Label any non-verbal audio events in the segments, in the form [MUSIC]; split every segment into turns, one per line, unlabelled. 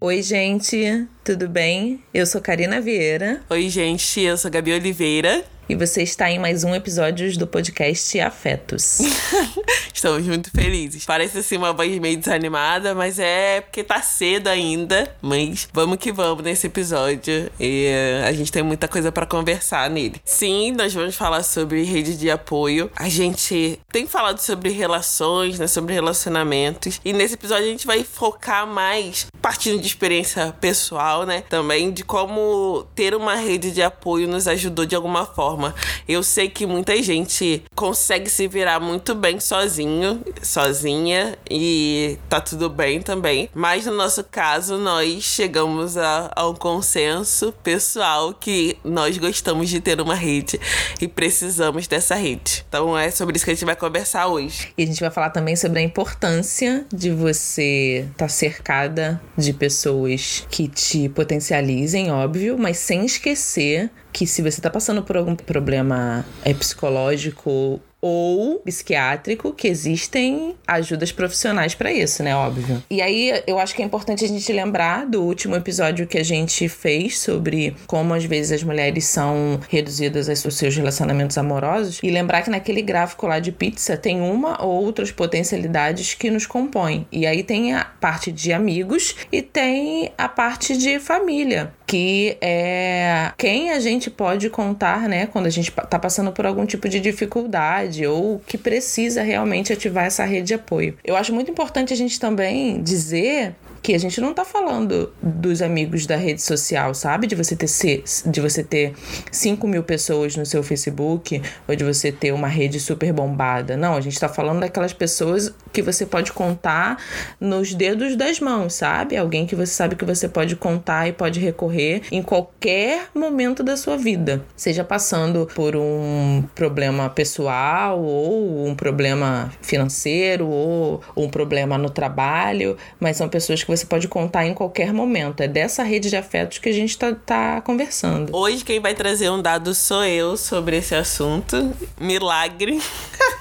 Oi, gente, tudo bem? Eu sou Karina Vieira.
Oi, gente, eu sou Gabi Oliveira.
E você está em mais um episódio do podcast Afetos. [LAUGHS]
Estamos muito felizes. Parece assim uma voz meio desanimada, mas é porque tá cedo ainda. Mas vamos que vamos nesse episódio. E uh, a gente tem muita coisa para conversar nele. Sim, nós vamos falar sobre rede de apoio. A gente tem falado sobre relações, né, sobre relacionamentos. E nesse episódio a gente vai focar mais partindo de experiência pessoal, né? Também de como ter uma rede de apoio nos ajudou de alguma forma forma. Eu sei que muita gente consegue se virar muito bem sozinho, sozinha, e tá tudo bem também. Mas no nosso caso, nós chegamos a, a um consenso pessoal que nós gostamos de ter uma rede e precisamos dessa rede. Então é sobre isso que a gente vai conversar hoje.
E a gente vai falar também sobre a importância de você estar tá cercada de pessoas que te potencializem, óbvio, mas sem esquecer que se você está passando por algum problema é, psicológico ou psiquiátrico, que existem ajudas profissionais para isso, né? Óbvio. E aí eu acho que é importante a gente lembrar do último episódio que a gente fez sobre como às vezes as mulheres são reduzidas aos seus relacionamentos amorosos e lembrar que naquele gráfico lá de pizza tem uma ou outras potencialidades que nos compõem. E aí tem a parte de amigos e tem a parte de família que é quem a gente pode contar, né, quando a gente tá passando por algum tipo de dificuldade ou que precisa realmente ativar essa rede de apoio. Eu acho muito importante a gente também dizer que a gente não tá falando dos amigos da rede social, sabe? De você ter, de você ter 5 mil pessoas no seu Facebook ou de você ter uma rede super bombada. Não, a gente tá falando daquelas pessoas que você pode contar nos dedos das mãos, sabe? Alguém que você sabe que você pode contar e pode recorrer em qualquer momento da sua vida. Seja passando por um problema pessoal ou um problema financeiro ou um problema no trabalho, mas são pessoas que você pode contar em qualquer momento. É dessa rede de afetos que a gente tá, tá conversando.
Hoje quem vai trazer um dado sou eu sobre esse assunto. Milagre. [LAUGHS]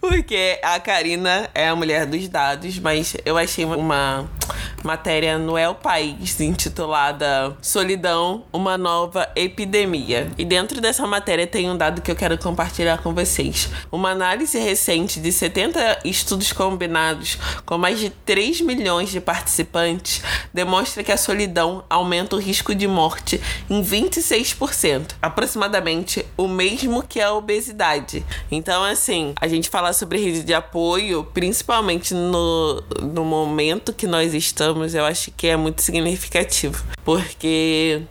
Porque a Karina é a mulher dos dados, mas eu achei uma matéria no El País intitulada Solidão, uma nova epidemia. E dentro dessa matéria tem um dado que eu quero compartilhar com vocês. Uma análise recente de 70 estudos combinados com mais de 3 milhões de participantes demonstra que a solidão aumenta o risco de morte em 26%, aproximadamente o mesmo que a obesidade. Então, assim, a gente fala sobre rede de apoio, principalmente no, no momento que nós estamos, eu acho que é muito significativo. Porque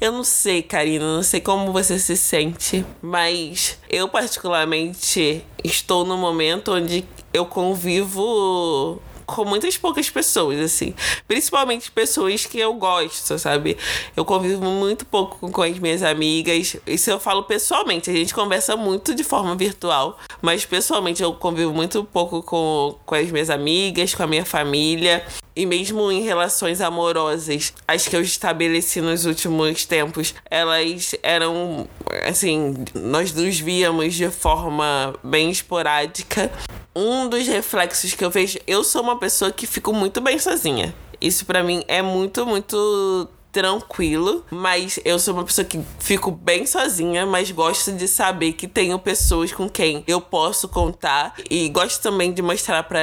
eu não sei, Karina, não sei como você se sente, mas eu particularmente estou no momento onde eu convivo com muitas poucas pessoas, assim. Principalmente pessoas que eu gosto, sabe? Eu convivo muito pouco com as minhas amigas. Isso eu falo pessoalmente. A gente conversa muito de forma virtual, mas pessoalmente eu convivo muito pouco com, com as minhas amigas, com a minha família. E mesmo em relações amorosas, as que eu estabeleci nos últimos tempos, elas eram, assim, nós nos víamos de forma bem esporádica um dos reflexos que eu vejo, eu sou uma pessoa que fico muito bem sozinha. Isso para mim é muito, muito tranquilo, mas eu sou uma pessoa que fico bem sozinha, mas gosto de saber que tenho pessoas com quem eu posso contar e gosto também de mostrar para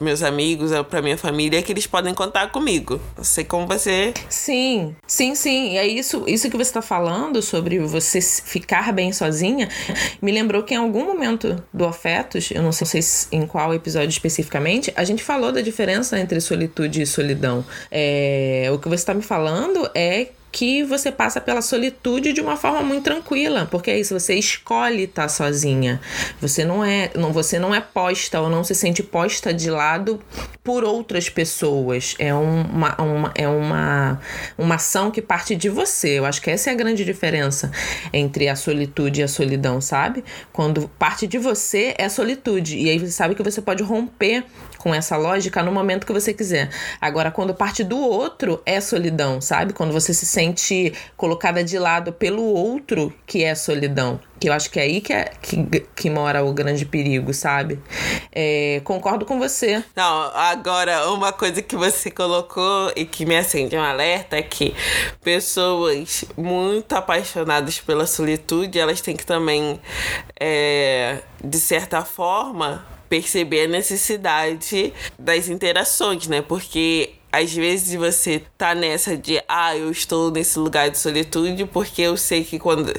meus amigos, para minha família que eles podem contar comigo. Não sei como você.
Sim, sim, sim. É isso, isso que você está falando sobre você ficar bem sozinha, me lembrou que em algum momento do Afetos, eu não sei em qual episódio especificamente, a gente falou da diferença entre solitude e solidão. É, o que você está me falando falando é que você passa pela solitude de uma forma muito tranquila, porque é isso, você escolhe estar sozinha. Você não é, não, você não é posta ou não se sente posta de lado por outras pessoas. É uma, uma, é uma, uma ação que parte de você. Eu acho que essa é a grande diferença entre a solitude e a solidão, sabe? Quando parte de você é solitude, e aí você sabe que você pode romper com essa lógica no momento que você quiser. Agora, quando parte do outro, é solidão, sabe? Quando você se sente colocada de lado pelo outro, que é solidão. Que eu acho que é aí que, é, que, que mora o grande perigo, sabe? É, concordo com você.
Não, agora, uma coisa que você colocou e que me acende um alerta é que pessoas muito apaixonadas pela solitude, elas têm que também, é, de certa forma, perceber a necessidade das interações, né? Porque às vezes você tá nessa de, ah, eu estou nesse lugar de solitude porque eu sei que quando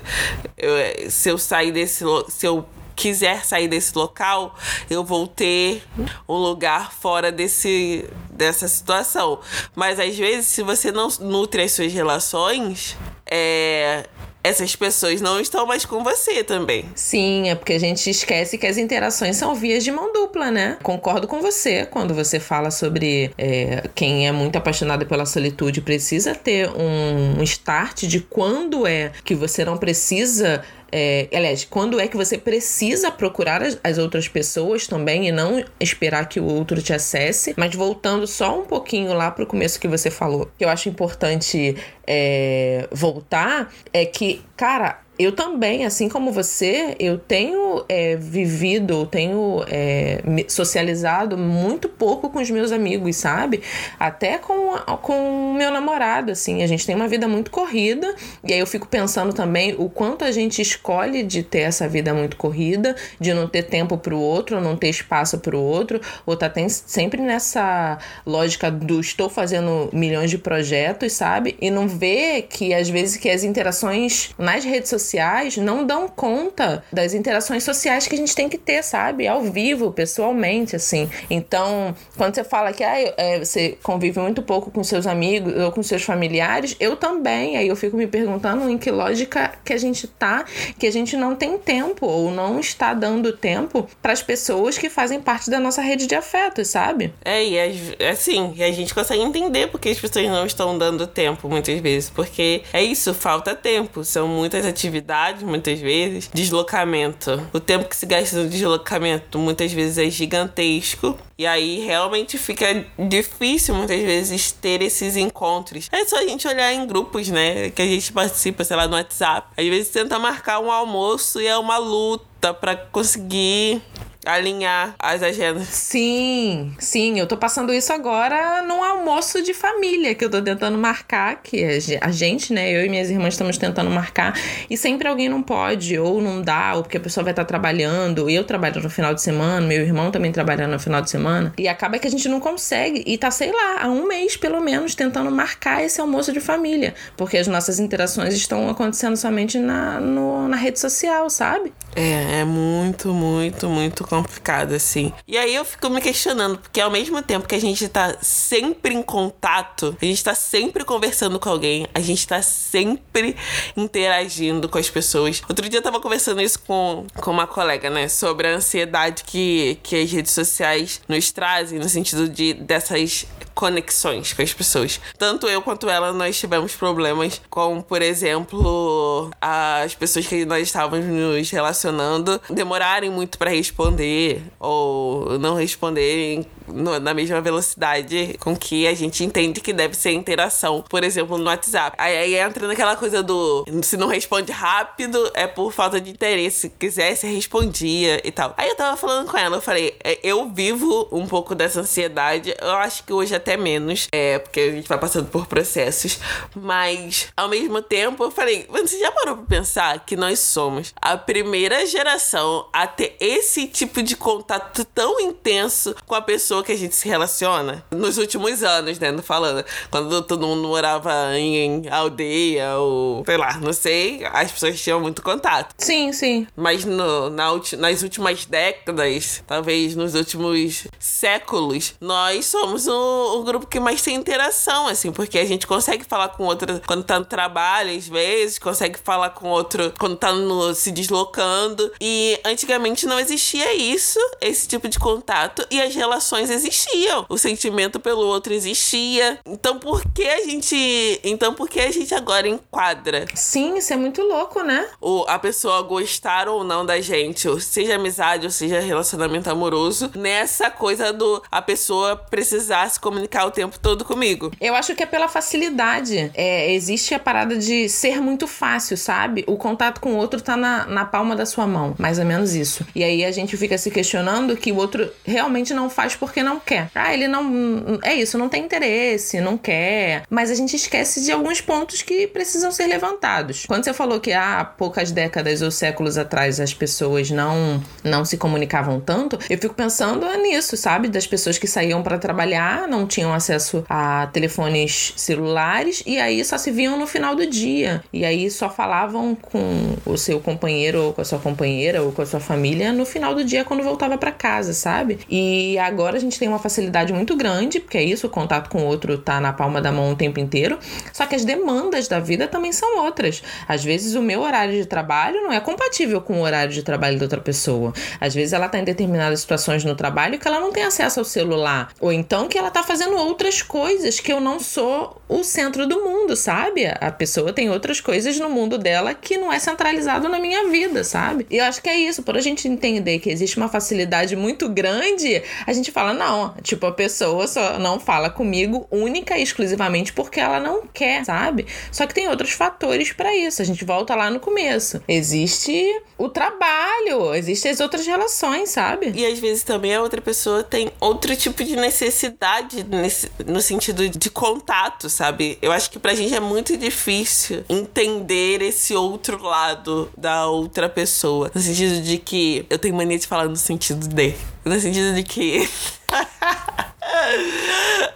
eu, se eu sair desse se eu quiser sair desse local, eu vou ter um lugar fora desse dessa situação. Mas às vezes, se você não nutre as suas relações, é, essas pessoas não estão mais com você também.
Sim, é porque a gente esquece que as interações são vias de mão dupla, né? Concordo com você quando você fala sobre é, quem é muito apaixonado pela solitude precisa ter um start de quando é que você não precisa é, aliás, quando é que você precisa procurar as, as, outras pessoas também e não esperar que o outro te acesse. Mas voltando só um pouquinho lá pro começo que você falou, que eu acho importante é, voltar, é que, cara, eu também, assim como você, eu tenho é, vivido, tenho é, socializado muito pouco com os meus amigos, sabe? Até com, com o meu namorado, assim. A gente tem uma vida muito corrida. E aí eu fico pensando também o quanto a gente escolhe de ter essa vida muito corrida, de não ter tempo pro outro, não ter espaço pro outro, ou tá tem, sempre nessa lógica do estou fazendo milhões de projetos, sabe? E não ver que às vezes que as interações nas redes sociais sociais não dão conta das interações sociais que a gente tem que ter, sabe? Ao vivo, pessoalmente, assim. Então, quando você fala que ah, é, você convive muito pouco com seus amigos ou com seus familiares, eu também. Aí eu fico me perguntando em que lógica que a gente tá, que a gente não tem tempo ou não está dando tempo para as pessoas que fazem parte da nossa rede de afetos, sabe?
É, e assim, e a gente consegue entender porque as pessoas não estão dando tempo muitas vezes, porque é isso, falta tempo, são muitas atividades atividade, muitas vezes. Deslocamento. O tempo que se gasta no deslocamento muitas vezes é gigantesco. E aí realmente fica difícil muitas vezes ter esses encontros. É só a gente olhar em grupos, né? Que a gente participa, sei lá, no WhatsApp. Às vezes tenta marcar um almoço e é uma luta para conseguir alinhar as agendas.
Sim, sim, eu tô passando isso agora num almoço de família que eu tô tentando marcar, que a gente, né, eu e minhas irmãs estamos tentando marcar, e sempre alguém não pode, ou não dá, ou porque a pessoa vai estar trabalhando, eu trabalho no final de semana, meu irmão também trabalha no final de semana, e acaba que a gente não consegue, e tá, sei lá, há um mês pelo menos tentando marcar esse almoço de família, porque as nossas interações estão acontecendo somente na, no, na rede social, sabe?
É, é muito, muito, muito complicado, assim. E aí eu fico me questionando, porque ao mesmo tempo que a gente tá sempre em contato, a gente tá sempre conversando com alguém, a gente tá sempre interagindo com as pessoas. Outro dia eu tava conversando isso com, com uma colega, né? Sobre a ansiedade que, que as redes sociais nos trazem, no sentido de dessas conexões com as pessoas. Tanto eu quanto ela, nós tivemos problemas com, por exemplo, as pessoas que nós estávamos nos relacionando demorarem muito para responder ou não responderem no, na mesma velocidade com que a gente entende que deve ser a interação, por exemplo, no WhatsApp. Aí, aí entra naquela coisa do se não responde rápido é por falta de interesse. Se quisesse, respondia e tal. Aí eu tava falando com ela, eu falei, é, eu vivo um pouco dessa ansiedade. Eu acho que hoje até menos, é, porque a gente vai passando por processos. Mas, ao mesmo tempo, eu falei, você já parou pra pensar que nós somos a primeira geração a ter esse tipo de contato tão intenso com a pessoa pessoa que a gente se relaciona nos últimos anos, né? Não falando. Quando todo mundo morava em, aldeia ou sei lá, não sei, as pessoas tinham muito contato.
Sim, sim.
Mas no, na, nas últimas décadas, talvez nos últimos séculos, nós somos o, o grupo que mais tem interação, assim, porque a gente consegue falar com outro quando tá no trabalho, às vezes, consegue falar com outro quando tá no, se deslocando. E antigamente não existia isso, esse tipo de contato, e as relações existiam, o sentimento pelo outro existia. Então por que a gente, então por que a gente agora enquadra?
Sim, isso é muito louco, né?
O a pessoa gostar ou não da gente, ou seja amizade ou seja relacionamento amoroso, nessa coisa do a pessoa precisar se comunicar comunicar o tempo todo comigo.
Eu acho que é pela facilidade. É, existe a parada de ser muito fácil, sabe? O contato com o outro tá na, na palma da sua mão. Mais ou menos isso. E aí a gente fica se questionando que o outro realmente não faz porque não quer. Ah, ele não. É isso, não tem interesse, não quer. Mas a gente esquece de alguns pontos que precisam ser levantados. Quando você falou que há poucas décadas ou séculos atrás as pessoas não, não se comunicavam tanto, eu fico pensando nisso, sabe? Das pessoas que saíam para trabalhar, não tinham acesso a telefones celulares e aí só se viam no final do dia. E aí só falavam com o seu companheiro ou com a sua companheira ou com a sua família no final do dia quando voltava para casa, sabe? E agora a gente tem uma facilidade muito grande, porque é isso, o contato com o outro tá na palma da mão o tempo inteiro. Só que as demandas da vida também são outras. Às vezes o meu horário de trabalho não é compatível com o horário de trabalho da outra pessoa. Às vezes ela tá em determinadas situações no trabalho que ela não tem acesso ao celular, ou então que ela tá fazendo outras coisas que eu não sou o centro do mundo, sabe? A pessoa tem outras coisas no mundo dela que não é centralizado na minha vida, sabe? E eu acho que é isso, por a gente entender que existe uma facilidade muito grande, a gente fala, não, tipo, a pessoa só não fala comigo única e exclusivamente porque ela não quer, sabe? Só que tem outros fatores para isso. A gente volta lá no começo. Existe o trabalho, existem as outras relações, sabe?
E às vezes também a outra pessoa tem outro tipo de necessidade nesse, no sentido de contato, sabe? Eu acho que pra gente é muito difícil entender esse outro lado da outra pessoa. No sentido de que eu tenho mania de falar no sentido de. No sentido de que.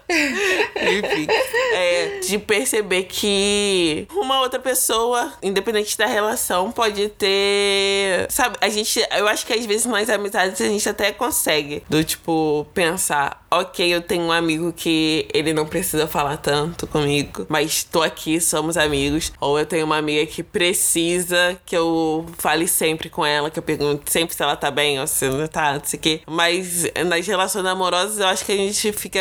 Enfim, é, de perceber que uma outra pessoa, independente da relação, pode ter. Sabe, a gente. Eu acho que às vezes nas amizades a gente até consegue. Do tipo, pensar, ok, eu tenho um amigo que ele não precisa falar tanto comigo, mas tô aqui, somos amigos. Ou eu tenho uma amiga que precisa que eu fale sempre com ela, que eu pergunte sempre se ela tá bem ou se não tá, não sei o quê. Mas nas relações amorosas eu acho que a gente fica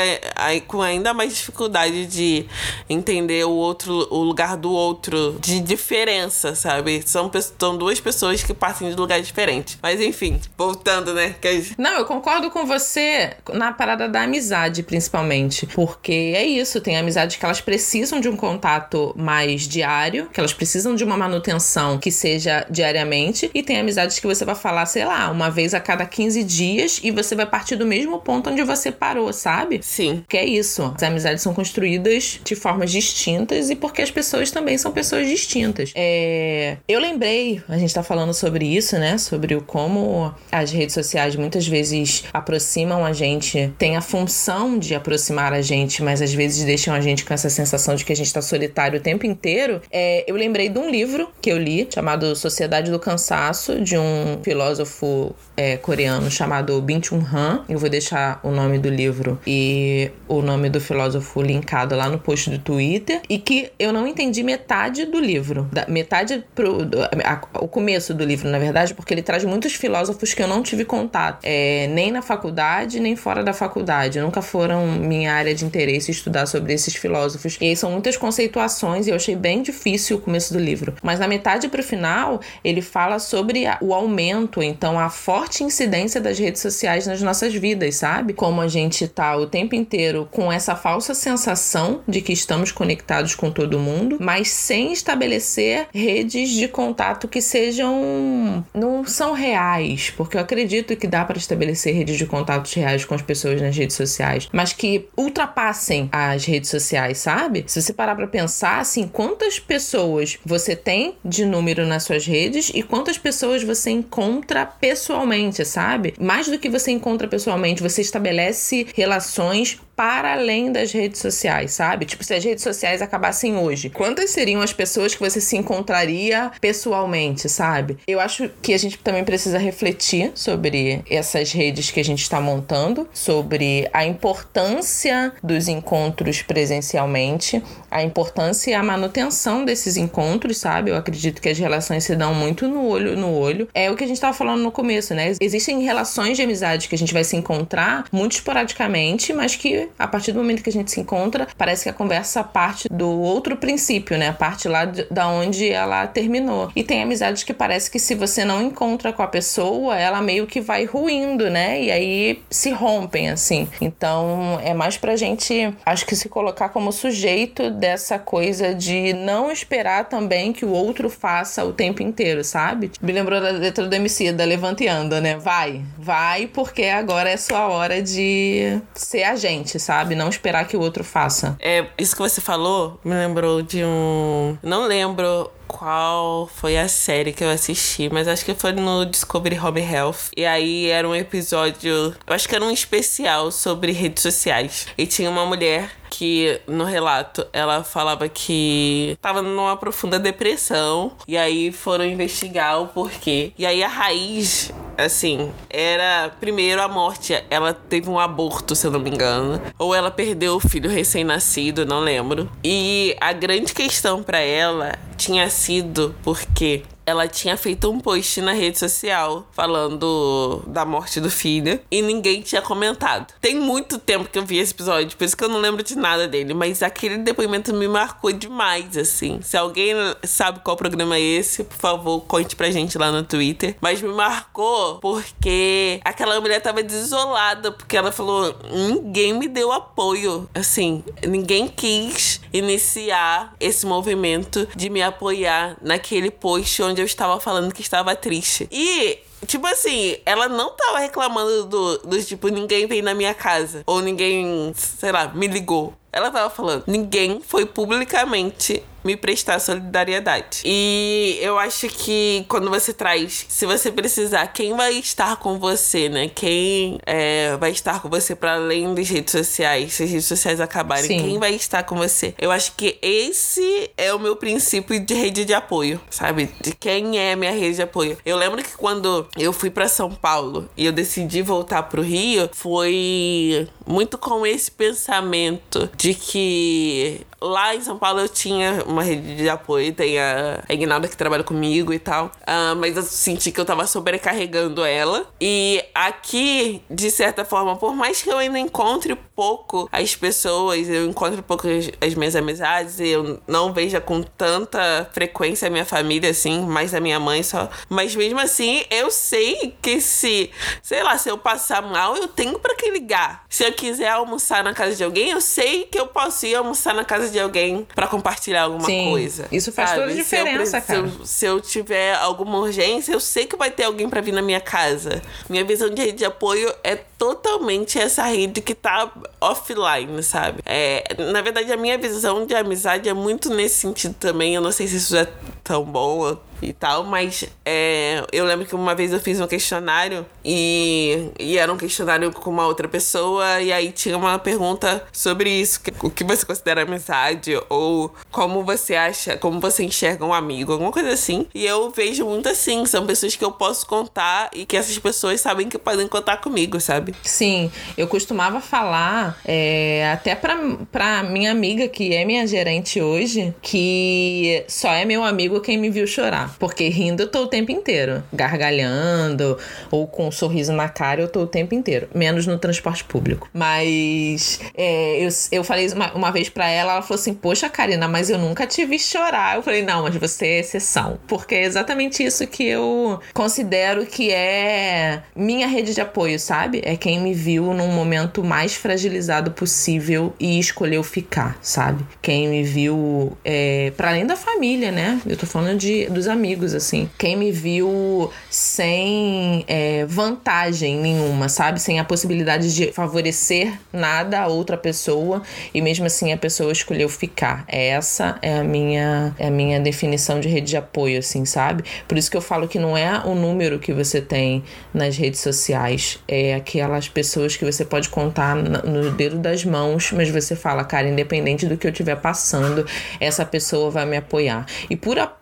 com ainda mais dificuldade de entender o outro, o lugar do outro, de diferença, sabe? São, são duas pessoas que partem de lugares diferentes. Mas enfim, voltando, né?
Não, eu concordo com você na parada da amizade, principalmente. Porque é isso, tem amizades que elas precisam de um contato mais diário, que elas precisam de uma manutenção que seja diariamente, e tem amizades que você vai falar, sei lá, uma vez a cada 15 dias e você vai partir do mesmo ponto onde você parou, sabe?
Sim.
Que é isso. As amizades são construídas de formas distintas e porque as pessoas também são pessoas distintas. É... Eu lembrei, a gente tá falando sobre isso, né? Sobre o como as redes sociais muitas vezes aproximam a gente, tem a função de aproximar a gente, mas às vezes deixam a gente com essa sensação de que a gente tá solitário o tempo inteiro. É... Eu lembrei de um livro que eu li chamado Sociedade do Cansaço, de um filósofo é, coreano chamado Bin Chun Han. Eu vou deixar o nome do livro e o nome do filósofo linkado lá no post do Twitter e que eu não entendi metade do livro, da, metade pro do, a, o começo do livro, na verdade, porque ele traz muitos filósofos que eu não tive contato, é, nem na faculdade nem fora da faculdade, nunca foram minha área de interesse estudar sobre esses filósofos. E aí são muitas conceituações e eu achei bem difícil o começo do livro. Mas na metade pro final ele fala sobre o aumento, então a forte incidência das redes sociais nas nossas vidas, sabe? Como a gente tá o tempo inteiro com essa falsa sensação de que estamos conectados com todo mundo, mas sem estabelecer redes de contato que sejam não são reais, porque eu acredito que dá para estabelecer redes de contatos reais com as pessoas nas redes sociais, mas que ultrapassem as redes sociais, sabe? Se você parar para pensar assim, quantas pessoas você tem de número nas suas redes e quantas pessoas você encontra pessoalmente, sabe? Mais do que você encontra pessoalmente, você estabelece relações para além das redes sociais, sabe? Tipo, se as redes sociais acabassem hoje, quantas seriam as pessoas que você se encontraria pessoalmente, sabe? Eu acho que a gente também precisa refletir sobre essas redes que a gente está montando, sobre a importância dos encontros presencialmente, a importância e a manutenção desses encontros, sabe? Eu acredito que as relações se dão muito no olho no olho. É o que a gente estava falando no começo, né? Existem relações de amizade que a gente vai se encontrar muito esporadicamente, mas que A partir do momento que a gente se encontra, parece que a conversa parte do outro princípio, né? A parte lá de, da onde ela terminou. E tem amizades que parece que se você não encontra com a pessoa, ela meio que vai ruindo, né? E aí se rompem, assim. Então é mais pra gente, acho que se colocar como sujeito dessa coisa de não esperar também que o outro faça o tempo inteiro, sabe? Me lembrou da letra do MC, da Levanteando, né? Vai, vai, porque agora é sua hora de ser a gente, sabe? Não esperar que o outro faça.
É, isso que você falou me lembrou de um. Não lembro qual foi a série que eu assisti, mas acho que foi no Discovery Home Health. E aí era um episódio, eu acho que era um especial sobre redes sociais. E tinha uma mulher que no relato ela falava que tava numa profunda depressão e aí foram investigar o porquê. E aí a raiz assim, era primeiro a morte. Ela teve um aborto, se eu não me engano. Ou ela perdeu o filho recém-nascido, não lembro. E a grande questão para ela tinha sido porque ela tinha feito um post na rede social falando da morte do filho e ninguém tinha comentado. Tem muito tempo que eu vi esse episódio, por isso que eu não lembro de nada dele, mas aquele depoimento me marcou demais, assim. Se alguém sabe qual programa é esse, por favor, conte pra gente lá no Twitter. Mas me marcou porque aquela mulher tava desolada, porque ela falou: ninguém me deu apoio. Assim, ninguém quis iniciar esse movimento de me apoiar naquele post onde eu estava falando que estava triste. E Tipo assim, ela não tava reclamando do, do tipo, ninguém veio na minha casa. Ou ninguém, sei lá, me ligou. Ela tava falando, ninguém foi publicamente me prestar solidariedade. E eu acho que quando você traz, se você precisar, quem vai estar com você, né? Quem é, vai estar com você para além das redes sociais, se as redes sociais acabarem, Sim. quem vai estar com você? Eu acho que esse é o meu princípio de rede de apoio, sabe? De quem é a minha rede de apoio. Eu lembro que quando eu fui para São Paulo e eu decidi voltar pro Rio, foi muito com esse pensamento de que lá em São Paulo eu tinha uma rede de apoio, tem a, a Ignalda que trabalha comigo e tal. Uh, mas eu senti que eu tava sobrecarregando ela. E aqui, de certa forma, por mais que eu ainda encontre pouco as pessoas, eu encontro pouco as, as minhas amizades, eu não veja com tanta frequência a minha família, assim, mais a minha mãe só. Mas mesmo assim, eu sei que se, sei lá, se eu passar mal, eu tenho para que ligar. Se eu quiser almoçar na casa de alguém, eu sei que eu posso ir almoçar na casa de alguém para compartilhar alguma Sim, coisa.
Isso faz sabe? toda a diferença,
se
cara.
Se eu, se eu, tiver alguma urgência, eu sei que vai ter alguém para vir na minha casa. Minha visão de rede de apoio é totalmente essa rede que tá offline, sabe? É, na verdade, a minha visão de amizade é muito nesse sentido também. Eu não sei se isso é tão bom e tal, mas é, eu lembro que uma vez eu fiz um questionário e, e era um questionário com uma outra pessoa, e aí tinha uma pergunta sobre isso: o que você considera amizade, ou como você acha, como você enxerga um amigo, alguma coisa assim. E eu vejo muito assim, são pessoas que eu posso contar e que essas pessoas sabem que podem contar comigo, sabe?
Sim, eu costumava falar, é, até pra, pra minha amiga, que é minha gerente hoje, que só é meu amigo quem me viu chorar. Porque rindo eu tô o tempo inteiro. Gargalhando ou com um sorriso na cara eu tô o tempo inteiro. Menos no transporte público. Mas é, eu, eu falei uma, uma vez pra ela, ela falou assim: Poxa, Karina, mas eu nunca te vi chorar. Eu falei: Não, mas você é exceção. Porque é exatamente isso que eu considero que é minha rede de apoio, sabe? É quem me viu num momento mais fragilizado possível e escolheu ficar, sabe? Quem me viu é, para além da família, né? Eu tô falando de, dos amigos assim. Quem me viu sem é, vantagem nenhuma, sabe? Sem a possibilidade de favorecer nada a outra pessoa e mesmo assim a pessoa escolheu ficar. Essa é a minha, é a minha definição de rede de apoio, assim, sabe? Por isso que eu falo que não é o número que você tem nas redes sociais, é aquelas pessoas que você pode contar no dedo das mãos, mas você fala, cara, independente do que eu estiver passando, essa pessoa vai me apoiar. E por apoio,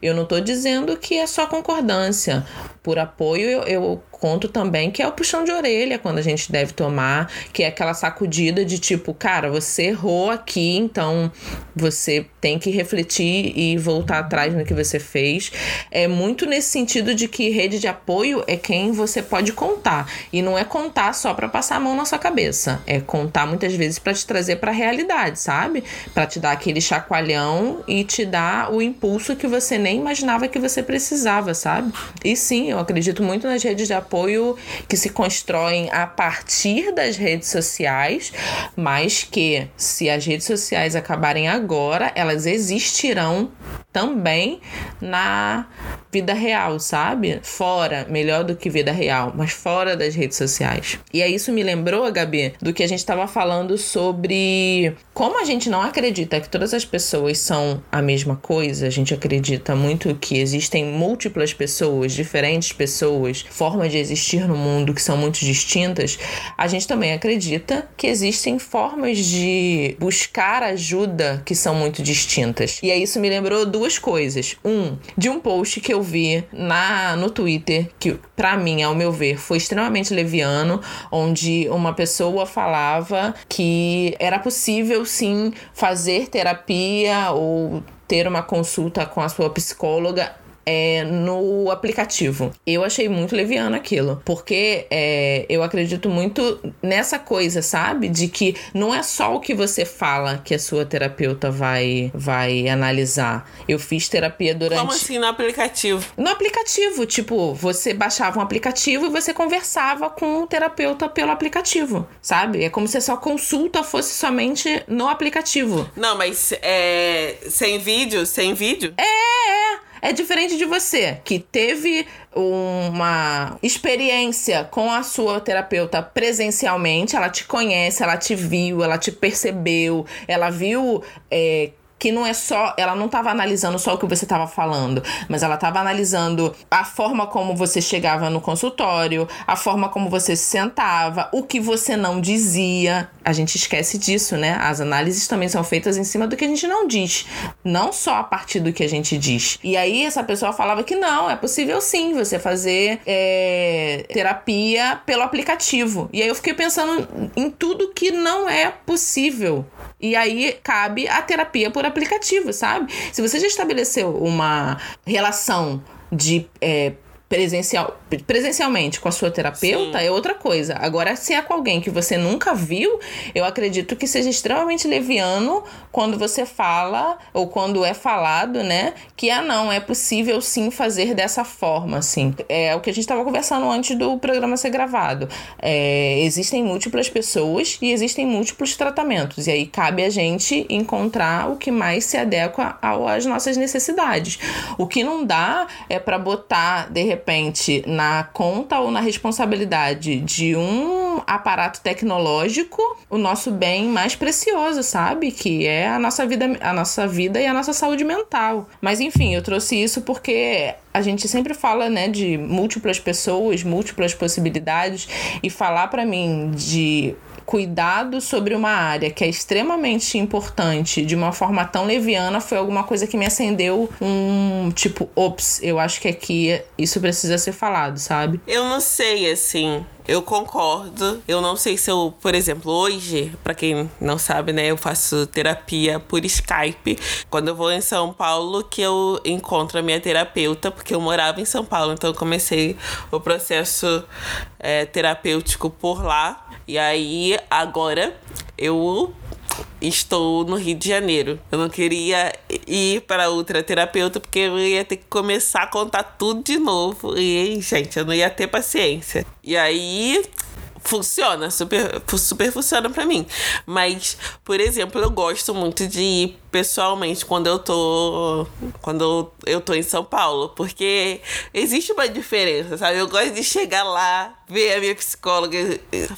eu não tô dizendo que é só concordância. por apoio, eu, eu conto também que é o puxão de orelha quando a gente deve tomar, que é aquela sacudida de tipo, cara, você errou aqui, então você tem que refletir e voltar atrás no que você fez. É muito nesse sentido de que rede de apoio é quem você pode contar. E não é contar só para passar a mão na sua cabeça. É contar muitas vezes para te trazer para a realidade, sabe? Para te dar aquele chacoalhão e te dar o impulso que você nem imaginava que você precisava, sabe? E sim, eu acredito muito nas redes de apoio apoio que se constroem a partir das redes sociais, mas que se as redes sociais acabarem agora, elas existirão também na vida real, sabe? Fora, melhor do que vida real, mas fora das redes sociais. E aí isso me lembrou, Gabi, do que a gente estava falando sobre como a gente não acredita que todas as pessoas são a mesma coisa, a gente acredita muito que existem múltiplas pessoas, diferentes pessoas, formas de existir no mundo que são muito distintas, a gente também acredita que existem formas de buscar ajuda que são muito distintas. E aí isso me lembrou duas coisas. Um, de um post que eu vi na no Twitter, que para mim, ao meu ver, foi extremamente leviano, onde uma pessoa falava que era possível sim fazer terapia ou ter uma consulta com a sua psicóloga é, no aplicativo. Eu achei muito leviano aquilo, porque é, eu acredito muito nessa coisa, sabe? De que não é só o que você fala que a sua terapeuta vai, vai analisar. Eu fiz terapia durante.
Como assim no aplicativo?
No aplicativo, tipo, você baixava um aplicativo e você conversava com o terapeuta pelo aplicativo, sabe? É como se a sua consulta fosse somente no aplicativo.
Não, mas é. Sem vídeo? Sem vídeo?
É, é. É diferente de você, que teve uma experiência com a sua terapeuta presencialmente, ela te conhece, ela te viu, ela te percebeu, ela viu. É, que não é só, ela não estava analisando só o que você estava falando, mas ela estava analisando a forma como você chegava no consultório, a forma como você se sentava, o que você não dizia. A gente esquece disso, né? As análises também são feitas em cima do que a gente não diz, não só a partir do que a gente diz. E aí essa pessoa falava que não, é possível sim você fazer é, terapia pelo aplicativo. E aí eu fiquei pensando em tudo que não é possível e aí cabe a terapia por aplicativo, sabe? Se você já estabeleceu uma relação de é, presencial, presencialmente com a sua terapeuta Sim. é outra coisa. Agora, se é com alguém que você nunca viu, eu acredito que seja extremamente leviano quando você fala ou quando é falado, né, que ah não, é possível sim fazer dessa forma, assim. É o que a gente estava conversando antes do programa ser gravado. É, existem múltiplas pessoas e existem múltiplos tratamentos e aí cabe a gente encontrar o que mais se adequa às nossas necessidades. O que não dá é para botar de repente, na conta ou na responsabilidade de um aparato tecnológico o nosso bem mais precioso, sabe? Que é a nossa vida, a nossa vida e a nossa saúde mental. Mas enfim, eu trouxe isso porque a gente sempre fala, né, de múltiplas pessoas, múltiplas possibilidades e falar para mim de cuidado sobre uma área que é extremamente importante de uma forma tão leviana foi alguma coisa que me acendeu um tipo, ops, eu acho que aqui isso precisa ser falado, sabe?
Eu não sei, assim. Eu concordo. Eu não sei se eu, por exemplo, hoje, para quem não sabe, né, eu faço terapia por Skype. Quando eu vou em São Paulo, que eu encontro a minha terapeuta, porque eu morava em São Paulo, então eu comecei o processo é, terapêutico por lá. E aí, agora, eu estou no Rio de Janeiro. Eu não queria ir para outra terapeuta porque eu ia ter que começar a contar tudo de novo. E, gente, eu não ia ter paciência. E aí funciona, super, super funciona para mim. Mas, por exemplo, eu gosto muito de ir pessoalmente quando eu tô quando eu tô em São Paulo, porque existe uma diferença, sabe? Eu gosto de chegar lá, ver a minha psicóloga,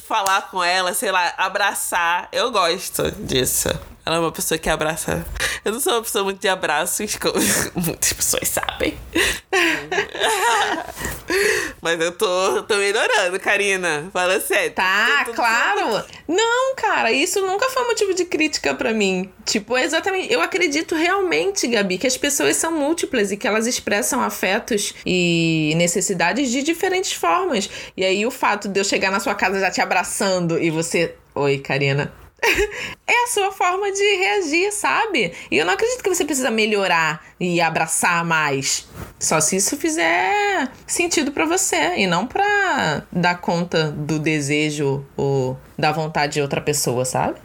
falar com ela, sei lá, abraçar. Eu gosto disso. Ela é uma pessoa que abraça. Eu não sou uma pessoa muito de abraços, como [LAUGHS] muitas pessoas sabem. [LAUGHS] Mas eu tô, tô melhorando, Karina. Fala sério.
Tá, claro. Não, cara, isso nunca foi motivo de crítica para mim. Tipo, exatamente. Eu acredito realmente, Gabi, que as pessoas são múltiplas e que elas expressam afetos e necessidades de diferentes formas. E aí o fato de eu chegar na sua casa já te abraçando e você. Oi, Karina [LAUGHS] é a sua forma de reagir, sabe? E eu não acredito que você precisa melhorar e abraçar mais. Só se isso fizer sentido para você e não para dar conta do desejo ou da vontade de outra pessoa, sabe?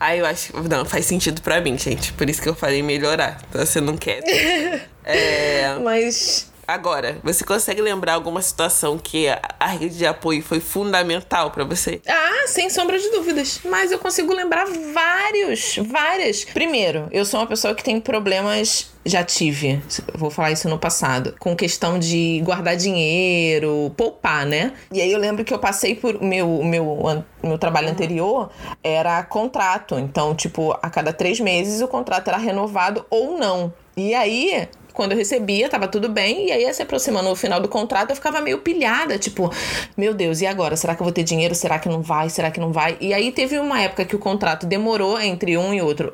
Ah, eu acho. Não, faz sentido para mim, gente. Por isso que eu falei melhorar. Então, você não quer. [LAUGHS]
é. Mas
Agora, você consegue lembrar alguma situação que a rede de apoio foi fundamental para você?
Ah, sem sombra de dúvidas. Mas eu consigo lembrar vários, várias. Primeiro, eu sou uma pessoa que tem problemas já tive, vou falar isso no passado, com questão de guardar dinheiro, poupar, né? E aí eu lembro que eu passei por meu meu meu trabalho anterior era contrato, então tipo a cada três meses o contrato era renovado ou não. E aí quando eu recebia, tava tudo bem, e aí se aproximando no final do contrato, eu ficava meio pilhada, tipo, meu Deus, e agora? Será que eu vou ter dinheiro? Será que não vai? Será que não vai? E aí teve uma época que o contrato demorou entre um e outro,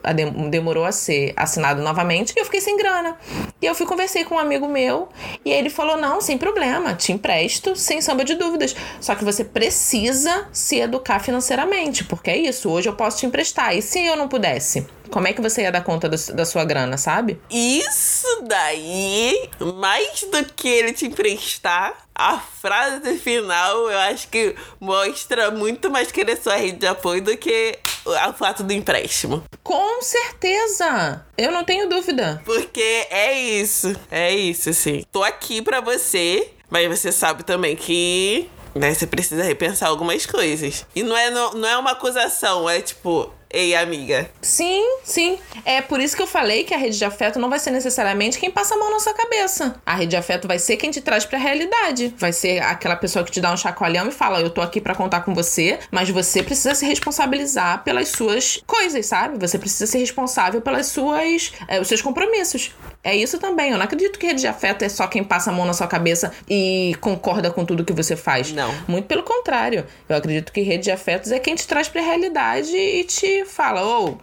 demorou a ser assinado novamente, e eu fiquei sem grana. E eu fui conversei com um amigo meu, e ele falou: "Não, sem problema, te empresto, sem sombra de dúvidas. Só que você precisa se educar financeiramente, porque é isso, hoje eu posso te emprestar. E se eu não pudesse? Como é que você ia dar conta do, da sua grana, sabe?
Isso daí, mais do que ele te emprestar, a frase final eu acho que mostra muito mais querer sua rede de apoio do que o fato do empréstimo.
Com certeza! Eu não tenho dúvida.
Porque é isso. É isso, assim. Tô aqui pra você, mas você sabe também que né, você precisa repensar algumas coisas. E não é, não, não é uma acusação, é tipo, Ei, amiga.
Sim, sim. É por isso que eu falei que a rede de afeto não vai ser necessariamente quem passa a mão na sua cabeça. A rede de afeto vai ser quem te traz pra realidade. Vai ser aquela pessoa que te dá um chacoalhão e fala: Eu tô aqui para contar com você, mas você precisa se responsabilizar pelas suas coisas, sabe? Você precisa ser responsável pelas suas. É, os seus compromissos. É isso também. Eu não acredito que rede de afeto é só quem passa a mão na sua cabeça e concorda com tudo que você faz.
Não.
Muito pelo contrário. Eu acredito que rede de afetos é quem te traz pra realidade e te fala, ô, oh,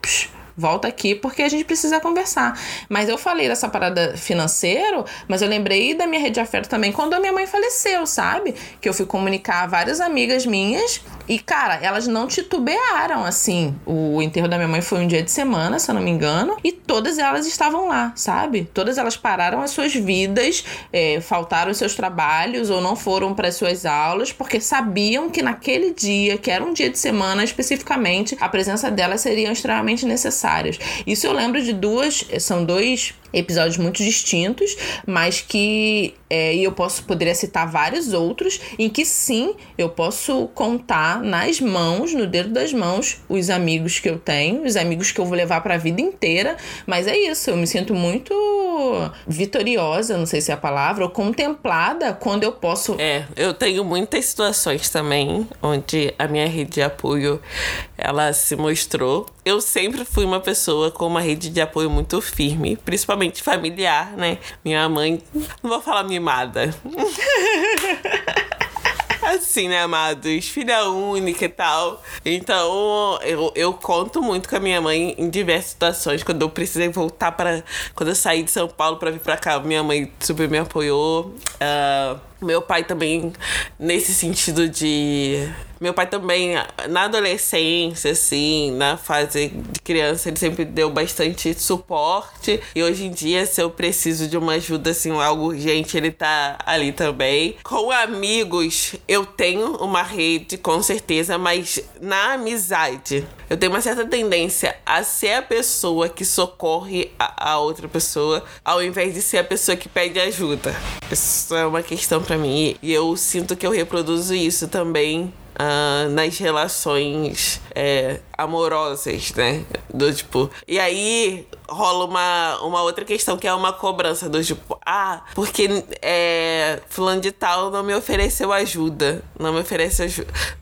volta aqui porque a gente precisa conversar. Mas eu falei dessa parada financeiro, mas eu lembrei da minha rede de afeto também quando a minha mãe faleceu, sabe? Que eu fui comunicar a várias amigas minhas e, cara, elas não titubearam, assim. O enterro da minha mãe foi um dia de semana, se eu não me engano, e todas elas estavam lá, sabe? Todas elas pararam as suas vidas, é, faltaram os seus trabalhos ou não foram para as suas aulas, porque sabiam que naquele dia, que era um dia de semana especificamente, a presença delas seria extremamente necessária necessárias. Isso eu lembro de duas, são dois episódios muito distintos, mas que é, eu posso poderia citar vários outros em que sim eu posso contar nas mãos, no dedo das mãos, os amigos que eu tenho, os amigos que eu vou levar para a vida inteira. Mas é isso, eu me sinto muito vitoriosa, não sei se é a palavra, ou contemplada quando eu posso.
É, eu tenho muitas situações também onde a minha rede de apoio ela se mostrou. Eu sempre fui uma pessoa com uma rede de apoio muito firme, principalmente extremamente familiar, né? Minha mãe, não vou falar mimada. [LAUGHS] assim, né, amados? Filha única e tal. Então, eu, eu conto muito com a minha mãe em diversas situações. Quando eu precisei voltar para. Quando eu saí de São Paulo para vir para cá, minha mãe super me apoiou. Uh, meu pai também, nesse sentido de meu pai também, na adolescência, assim, na fase de criança, ele sempre deu bastante suporte. E hoje em dia, se eu preciso de uma ajuda, assim, algo urgente, ele tá ali também. Com amigos, eu tenho uma rede, com certeza, mas na amizade, eu tenho uma certa tendência a ser a pessoa que socorre a, a outra pessoa, ao invés de ser a pessoa que pede ajuda. Isso é uma questão para mim. E eu sinto que eu reproduzo isso também uh, nas relações é, amorosas, né? Do tipo. E aí rola uma, uma outra questão que é uma cobrança do tipo, ah, porque é, fulano de tal não me ofereceu ajuda. Não me ofereceu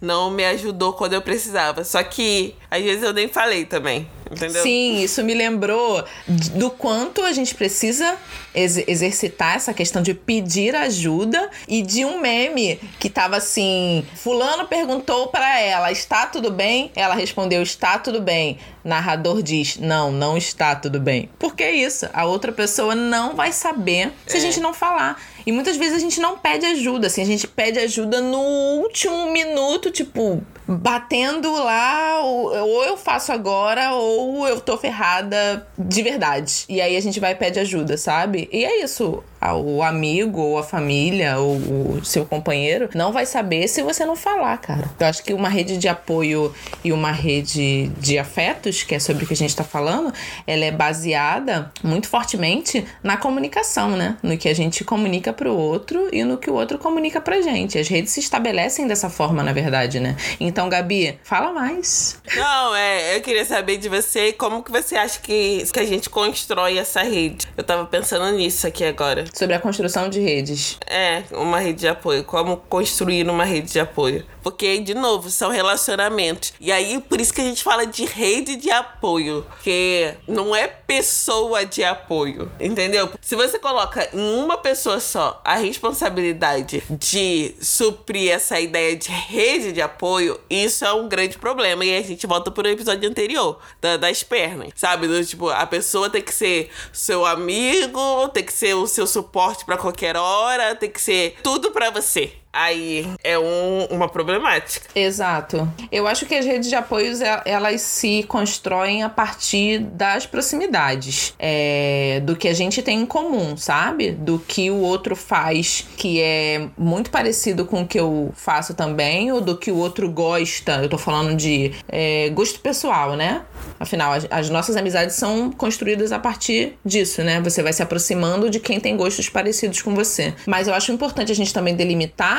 não me ajudou quando eu precisava. Só que às vezes eu nem falei também. entendeu?
Sim, isso me lembrou do quanto a gente precisa ex exercitar essa questão de pedir ajuda e de um meme que tava assim: Fulano perguntou para ela, está tudo bem? Ela respondeu, está tudo bem. Narrador diz, não, não está tudo bem. Por que isso? A outra pessoa não vai saber se a é. gente não falar. E muitas vezes a gente não pede ajuda, assim, a gente pede ajuda no último minuto, tipo, batendo lá, ou eu faço agora, ou eu tô ferrada de verdade. E aí a gente vai e pede ajuda, sabe? E é isso o amigo ou a família ou o seu companheiro não vai saber se você não falar, cara. Eu acho que uma rede de apoio e uma rede de afetos, que é sobre o que a gente tá falando, ela é baseada muito fortemente na comunicação, né? No que a gente comunica pro outro e no que o outro comunica pra gente. As redes se estabelecem dessa forma, na verdade, né? Então, Gabi, fala mais.
Não, é, eu queria saber de você como que você acha que, que a gente constrói essa rede. Eu tava pensando nisso aqui agora
sobre a construção de redes.
É, uma rede de apoio. Como construir uma rede de apoio. Porque, de novo, são relacionamentos. E aí, por isso que a gente fala de rede de apoio. Que não é pessoa de apoio. Entendeu? Se você coloca em uma pessoa só a responsabilidade de suprir essa ideia de rede de apoio, isso é um grande problema. E a gente volta pro episódio anterior da, das pernas. Sabe? Do, tipo, a pessoa tem que ser seu amigo, tem que ser o seu suporte para qualquer hora, tem que ser tudo para você aí é um, uma problemática.
Exato. Eu acho que as redes de apoios elas se constroem a partir das proximidades, é, do que a gente tem em comum, sabe? Do que o outro faz que é muito parecido com o que eu faço também, ou do que o outro gosta. Eu tô falando de é, gosto pessoal, né? Afinal, as nossas amizades são construídas a partir disso, né? Você vai se aproximando de quem tem gostos parecidos com você. Mas eu acho importante a gente também delimitar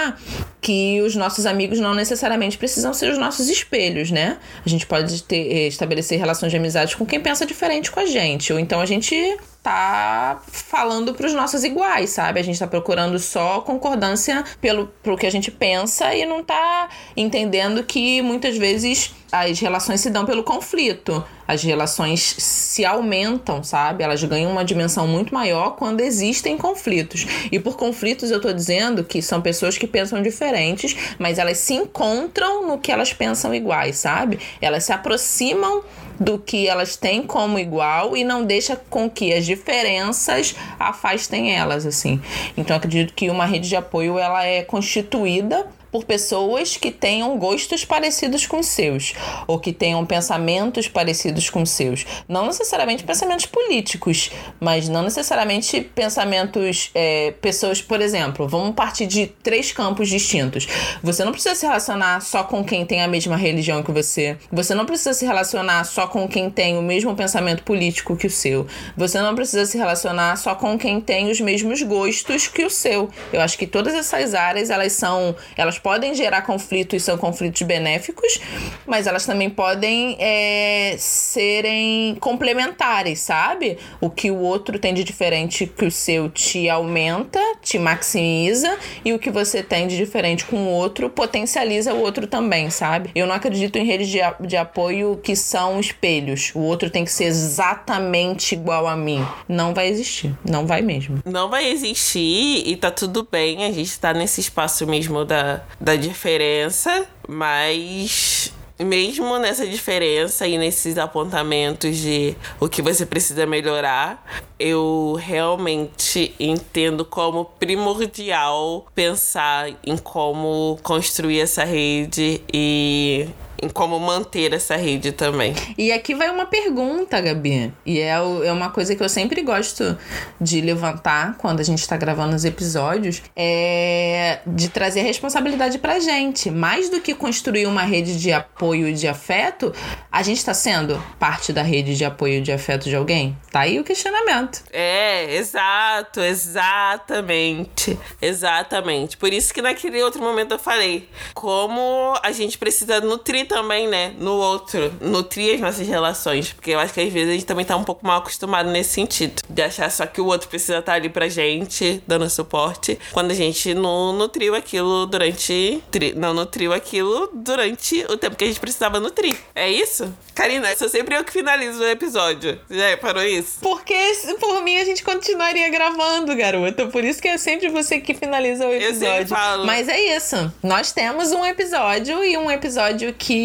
que os nossos amigos não necessariamente precisam ser os nossos espelhos, né? A gente pode ter, eh, estabelecer relações de amizade com quem pensa diferente com a gente. Ou então a gente tá falando para os nossos iguais, sabe? A gente tá procurando só concordância pelo pro que a gente pensa e não tá entendendo que muitas vezes as relações se dão pelo conflito. As relações se aumentam, sabe? Elas ganham uma dimensão muito maior quando existem conflitos. E por conflitos eu tô dizendo que são pessoas que pensam diferentes, mas elas se encontram no que elas pensam iguais, sabe? Elas se aproximam do que elas têm como igual e não deixa com que as diferenças afastem elas, assim. Então acredito que uma rede de apoio ela é constituída por pessoas que tenham gostos parecidos com os seus, ou que tenham pensamentos parecidos com os seus. Não necessariamente pensamentos políticos, mas não necessariamente pensamentos. É, pessoas, por exemplo, vamos partir de três campos distintos. Você não precisa se relacionar só com quem tem a mesma religião que você. Você não precisa se relacionar só com quem tem o mesmo pensamento político que o seu. Você não precisa se relacionar só com quem tem os mesmos gostos que o seu. Eu acho que todas essas áreas, elas são. Elas podem gerar conflitos e são conflitos benéficos, mas elas também podem é, serem complementares, sabe? O que o outro tem de diferente que o seu te aumenta, te maximiza, e o que você tem de diferente com o outro potencializa o outro também, sabe? Eu não acredito em redes de, de apoio que são espelhos. O outro tem que ser exatamente igual a mim. Não vai existir. Não vai mesmo.
Não vai existir e tá tudo bem. A gente tá nesse espaço mesmo da, da diferença, mas mesmo nessa diferença e nesses apontamentos de o que você precisa melhorar, eu realmente entendo como primordial pensar em como construir essa rede e em como manter essa rede também.
E aqui vai uma pergunta, Gabi. E é, é uma coisa que eu sempre gosto de levantar quando a gente está gravando os episódios: é de trazer responsabilidade pra gente. Mais do que construir uma rede de apoio e de afeto, a gente está sendo parte da rede de apoio e de afeto de alguém? Tá aí o questionamento.
É, exato, exatamente. Exatamente. Por isso que naquele outro momento eu falei como a gente precisa nutrir também, né, no outro, nutrir as nossas relações. Porque eu acho que às vezes a gente também tá um pouco mal acostumado nesse sentido. De achar só que o outro precisa estar tá ali pra gente, dando suporte, quando a gente não nutriu aquilo durante. Tri, não nutriu aquilo durante o tempo que a gente precisava nutrir. É isso? Karina, sou sempre eu que finalizo o episódio. Já reparou isso?
Porque por mim a gente continuaria gravando, garota. Por isso que é sempre você que finaliza o episódio. Eu sempre falo. Mas é isso. Nós temos um episódio e um episódio que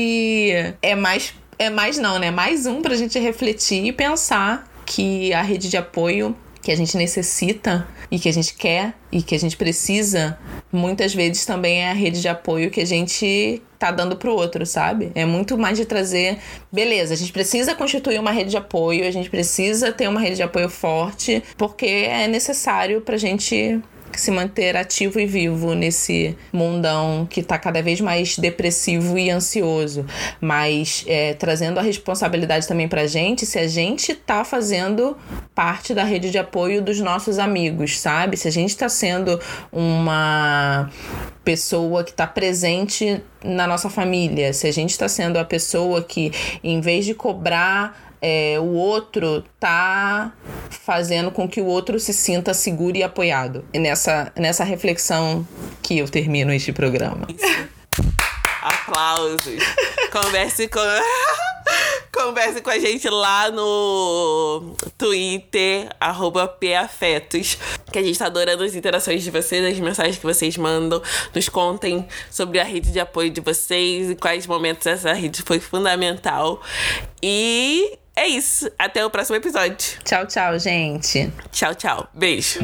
é mais. É mais não, né? Mais um pra gente refletir e pensar que a rede de apoio que a gente necessita e que a gente quer e que a gente precisa, muitas vezes também é a rede de apoio que a gente tá dando pro outro, sabe? É muito mais de trazer, beleza, a gente precisa constituir uma rede de apoio, a gente precisa ter uma rede de apoio forte, porque é necessário pra gente se manter ativo e vivo nesse mundão que está cada vez mais depressivo e ansioso, mas é, trazendo a responsabilidade também para gente se a gente está fazendo parte da rede de apoio dos nossos amigos, sabe? Se a gente está sendo uma pessoa que está presente na nossa família, se a gente está sendo a pessoa que, em vez de cobrar é, o outro tá fazendo com que o outro se sinta seguro e apoiado. E nessa, nessa reflexão que eu termino este programa.
Aplausos. Converse com. [LAUGHS] Converse com a gente lá no Twitter, arroba Pafetos. Que a gente tá adorando as interações de vocês, as mensagens que vocês mandam. Nos contem sobre a rede de apoio de vocês e quais momentos essa rede foi fundamental. E é isso. Até o próximo episódio.
Tchau, tchau, gente.
Tchau, tchau. Beijo.